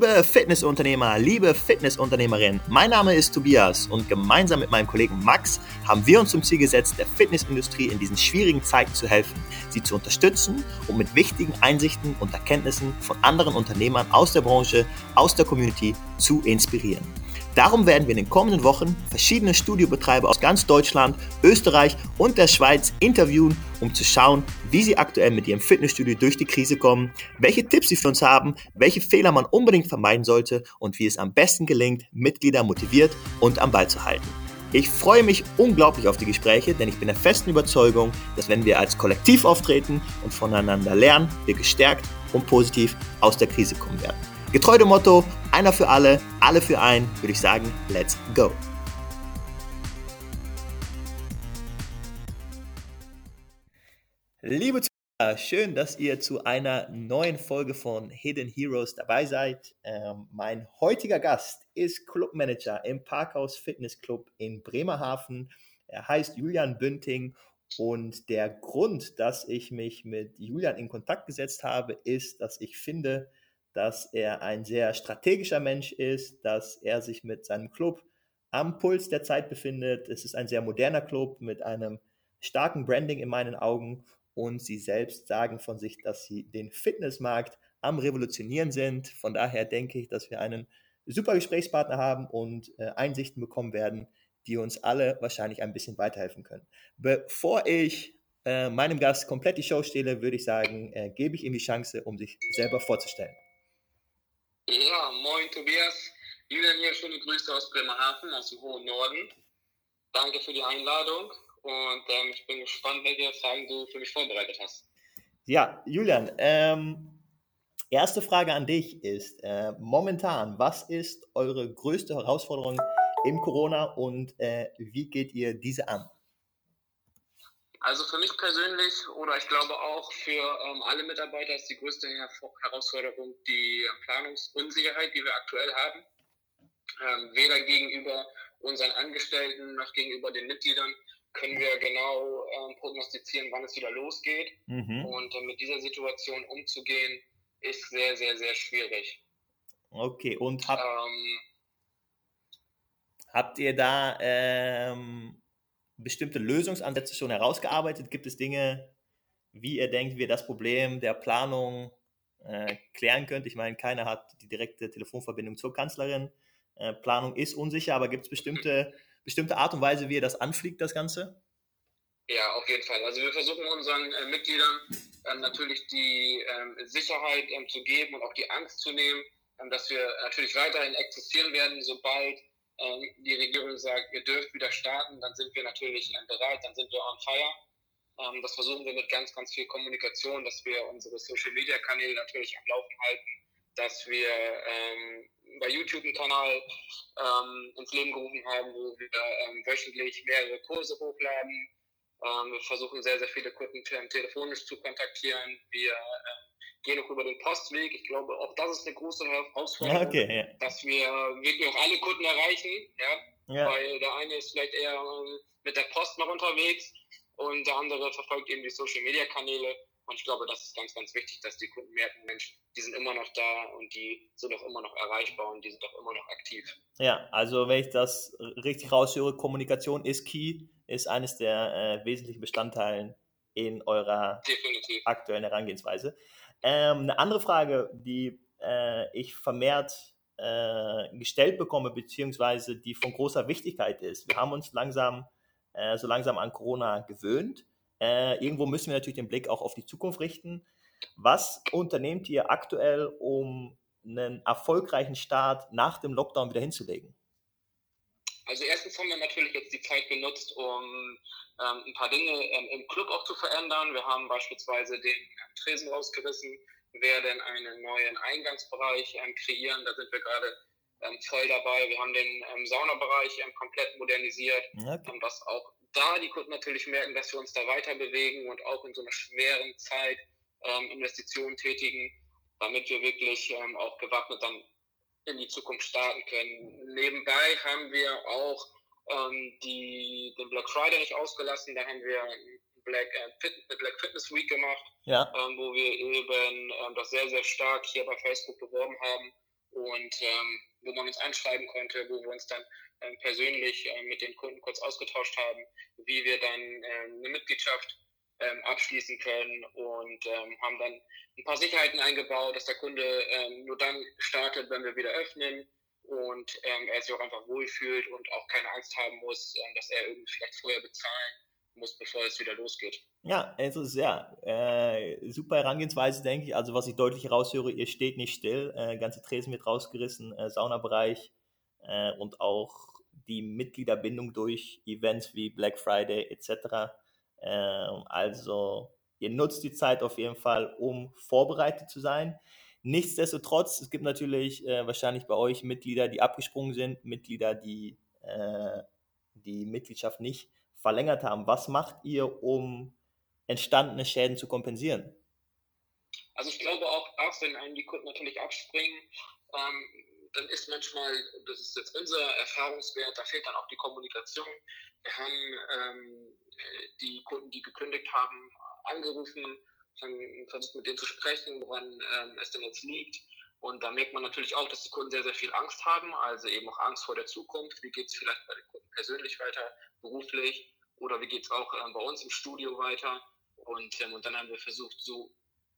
Liebe Fitnessunternehmer, liebe Fitnessunternehmerin, mein Name ist Tobias und gemeinsam mit meinem Kollegen Max haben wir uns zum Ziel gesetzt, der Fitnessindustrie in diesen schwierigen Zeiten zu helfen, sie zu unterstützen und mit wichtigen Einsichten und Erkenntnissen von anderen Unternehmern aus der Branche, aus der Community zu inspirieren. Darum werden wir in den kommenden Wochen verschiedene Studiobetreiber aus ganz Deutschland, Österreich und der Schweiz interviewen, um zu schauen, wie sie aktuell mit ihrem Fitnessstudio durch die Krise kommen, welche Tipps sie für uns haben, welche Fehler man unbedingt vermeiden sollte und wie es am besten gelingt, Mitglieder motiviert und am Ball zu halten. Ich freue mich unglaublich auf die Gespräche, denn ich bin der festen Überzeugung, dass wenn wir als Kollektiv auftreten und voneinander lernen, wir gestärkt und positiv aus der Krise kommen werden. Getreu dem Motto, einer für alle, alle für einen, würde ich sagen, let's go. Liebe Zuhörer, schön, dass ihr zu einer neuen Folge von Hidden Heroes dabei seid. Ähm, mein heutiger Gast ist Clubmanager im Parkhaus Fitness Club in Bremerhaven. Er heißt Julian Bünding und der Grund, dass ich mich mit Julian in Kontakt gesetzt habe, ist, dass ich finde, dass er ein sehr strategischer Mensch ist, dass er sich mit seinem Club am Puls der Zeit befindet. Es ist ein sehr moderner Club mit einem starken Branding in meinen Augen und sie selbst sagen von sich, dass sie den Fitnessmarkt am Revolutionieren sind. Von daher denke ich, dass wir einen super Gesprächspartner haben und äh, Einsichten bekommen werden, die uns alle wahrscheinlich ein bisschen weiterhelfen können. Bevor ich äh, meinem Gast komplett die Show stehle, würde ich sagen, äh, gebe ich ihm die Chance, um sich selber vorzustellen. Ja, moin Tobias. Julian hier, schöne Grüße aus Bremerhaven, aus dem hohen Norden. Danke für die Einladung und ähm, ich bin gespannt, welche Fragen du für mich vorbereitet hast. Ja, Julian, ähm, erste Frage an dich ist, äh, momentan, was ist eure größte Herausforderung im Corona und äh, wie geht ihr diese an? Also für mich persönlich oder ich glaube auch für ähm, alle Mitarbeiter ist die größte Herausforderung die Planungsunsicherheit, die wir aktuell haben. Ähm, weder gegenüber unseren Angestellten noch gegenüber den Mitgliedern können wir genau ähm, prognostizieren, wann es wieder losgeht. Mhm. Und äh, mit dieser Situation umzugehen, ist sehr, sehr, sehr schwierig. Okay, und habt, ähm, habt ihr da ähm, bestimmte Lösungsansätze schon herausgearbeitet? Gibt es Dinge, wie ihr denkt, wie ihr das Problem der Planung äh, klären könnt? Ich meine, keiner hat die direkte Telefonverbindung zur Kanzlerin. Äh, Planung ist unsicher, aber gibt es bestimmte, bestimmte Art und Weise, wie ihr das anfliegt, das Ganze? Ja, auf jeden Fall. Also wir versuchen unseren äh, Mitgliedern ähm, natürlich die ähm, Sicherheit ähm, zu geben und auch die Angst zu nehmen, dass wir natürlich weiterhin existieren werden, sobald die Regierung sagt, ihr dürft wieder starten, dann sind wir natürlich ähm, bereit, dann sind wir on fire. Ähm, das versuchen wir mit ganz, ganz viel Kommunikation, dass wir unsere Social-Media-Kanäle natürlich am Laufen halten, dass wir ähm, bei YouTube einen Kanal ähm, ins Leben gerufen haben, wo wir ähm, wöchentlich mehrere Kurse hochladen. wir versuchen sehr, sehr viele Kunden telefonisch zu kontaktieren. Wir gehen noch über den Postweg. Ich glaube, auch das ist eine große Herausforderung, okay, ja. dass wir wirklich auch alle Kunden erreichen. Ja? ja? Weil der eine ist vielleicht eher ähm, mit der Post noch unterwegs und der andere verfolgt eben die Social-Media-Kanäle. Und ich glaube, das ist ganz, ganz wichtig, dass die Kunden merken, Mensch, die sind immer noch da und die sind auch immer noch erreichbar und die sind auch immer noch aktiv. Ja, also wenn ich das richtig raushöre, Kommunikation ist key, ist eines der äh, wesentlichen Bestandteile in eurer Definitiv. aktuellen Herangehensweise. Ähm, eine andere Frage, die äh, ich vermehrt äh, gestellt bekomme, beziehungsweise die von großer Wichtigkeit ist. Wir haben uns langsam, äh, so langsam an Corona gewöhnt. Äh, irgendwo müssen wir natürlich den Blick auch auf die Zukunft richten. Was unternehmt ihr aktuell, um einen erfolgreichen Start nach dem Lockdown wieder hinzulegen? Also erstens haben wir natürlich jetzt die Zeit genutzt, um ähm, ein paar Dinge ähm, im Club auch zu verändern. Wir haben beispielsweise den ähm, Tresen rausgerissen, werden einen neuen Eingangsbereich ähm, kreieren. Da sind wir gerade ähm, voll dabei. Wir haben den ähm, Saunabereich komplett modernisiert, okay. dass auch da die Kunden natürlich merken, dass wir uns da weiter bewegen und auch in so einer schweren Zeit Investitionen tätigen, damit wir wirklich auch gewappnet dann in die Zukunft starten können. Nebenbei haben wir auch ähm, die, den Black Friday nicht ausgelassen. Da haben wir Black, äh, Fit, Black Fitness Week gemacht, ja. ähm, wo wir eben ähm, das sehr, sehr stark hier bei Facebook beworben haben und ähm, wo man uns anschreiben konnte, wo wir uns dann ähm, persönlich äh, mit den Kunden kurz ausgetauscht haben, wie wir dann ähm, eine Mitgliedschaft ähm, abschließen können und ähm, haben dann ein paar Sicherheiten eingebaut, dass der Kunde ähm, nur dann startet, wenn wir wieder öffnen und ähm, er sich auch einfach wohlfühlt und auch keine Angst haben muss, ähm, dass er irgendwie vielleicht vorher bezahlen muss, bevor es wieder losgeht. Ja, also ja, äh, super Herangehensweise, denke ich. Also was ich deutlich raushöre, ihr steht nicht still, äh, ganze Tresen wird rausgerissen, äh, Saunabereich äh, und auch die Mitgliederbindung durch Events wie Black Friday etc. Ähm, also ihr nutzt die Zeit auf jeden Fall, um vorbereitet zu sein. Nichtsdestotrotz, es gibt natürlich äh, wahrscheinlich bei euch Mitglieder, die abgesprungen sind, Mitglieder, die äh, die Mitgliedschaft nicht verlängert haben. Was macht ihr, um entstandene Schäden zu kompensieren? Also ich glaube auch, auch wenn einem die Kunden natürlich abspringen, ähm, dann ist manchmal, das ist jetzt unser Erfahrungswert, da fehlt dann auch die Kommunikation. Wir haben ähm, die Kunden, die gekündigt haben, angerufen, haben versucht mit denen zu sprechen, woran ähm, es denn jetzt liegt. Und da merkt man natürlich auch, dass die Kunden sehr, sehr viel Angst haben, also eben auch Angst vor der Zukunft. Wie geht es vielleicht bei den Kunden persönlich weiter, beruflich oder wie geht es auch ähm, bei uns im Studio weiter? Und, ähm, und dann haben wir versucht, so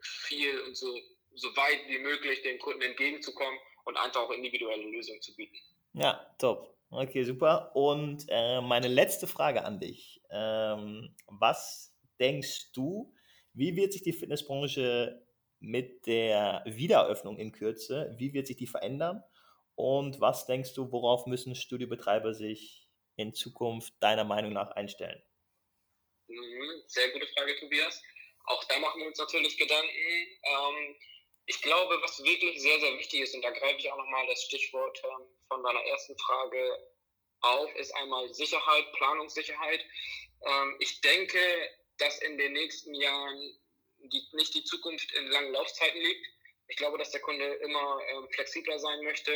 viel und so, so weit wie möglich den Kunden entgegenzukommen und einfach auch individuelle Lösungen zu bieten. Ja, top. Okay, super. Und äh, meine letzte Frage an dich. Ähm, was denkst du, wie wird sich die Fitnessbranche mit der Wiedereröffnung in Kürze, wie wird sich die verändern? Und was denkst du, worauf müssen Studiobetreiber sich in Zukunft deiner Meinung nach einstellen? Mhm, sehr gute Frage, Tobias. Auch da machen wir uns natürlich Gedanken. Ähm, ich glaube, was wirklich sehr, sehr wichtig ist, und da greife ich auch nochmal das Stichwort ähm, von deiner ersten Frage auf, ist einmal Sicherheit, Planungssicherheit. Ähm, ich denke, dass in den nächsten Jahren die, nicht die Zukunft in langen Laufzeiten liegt. Ich glaube, dass der Kunde immer ähm, flexibler sein möchte,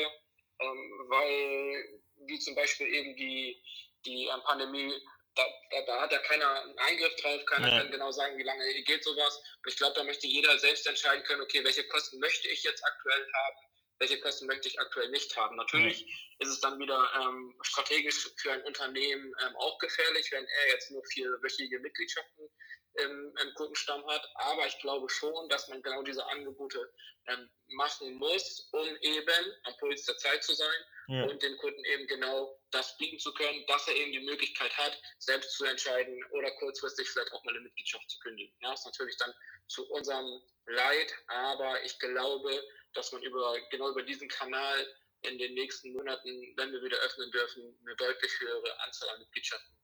weil wie zum Beispiel eben die, die Pandemie, da, da, da, hat ja keiner einen Eingriff drauf, keiner ja. kann genau sagen, wie lange geht sowas. Und ich glaube, da möchte jeder selbst entscheiden können, okay, welche Kosten möchte ich jetzt aktuell haben, welche Kosten möchte ich aktuell nicht haben. Natürlich ja. ist es dann wieder ähm, strategisch für ein Unternehmen ähm, auch gefährlich, wenn er jetzt nur vierwöchige Mitgliedschaften im, im Kundenstamm hat. Aber ich glaube schon, dass man genau diese Angebote ähm, machen muss, um eben am Puls der Zeit zu sein ja. und dem Kunden eben genau das bieten zu können, dass er eben die Möglichkeit hat, selbst zu entscheiden oder kurzfristig vielleicht auch mal eine Mitgliedschaft zu kündigen. Ja, ist natürlich dann zu unserem Leid, aber ich glaube, dass man über genau über diesen Kanal in den nächsten Monaten, wenn wir wieder öffnen dürfen, eine deutlich höhere Anzahl an Mitgliedschaften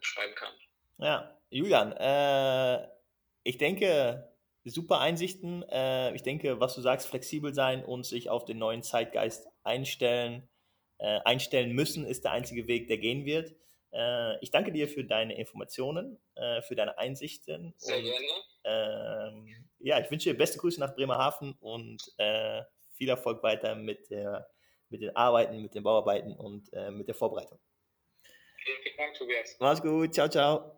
schreiben kann. Ja, Julian, äh, ich denke, super Einsichten. Äh, ich denke, was du sagst, flexibel sein und sich auf den neuen Zeitgeist einstellen, äh, einstellen müssen, ist der einzige Weg, der gehen wird. Äh, ich danke dir für deine Informationen, äh, für deine Einsichten. Sehr und, gerne. Ähm, ja, ich wünsche dir beste Grüße nach Bremerhaven und äh, viel Erfolg weiter mit, der, mit den Arbeiten, mit den Bauarbeiten und mit der Vorbereitung. Vielen, vielen Dank, Tobias. Mach's gut. Ciao, ciao.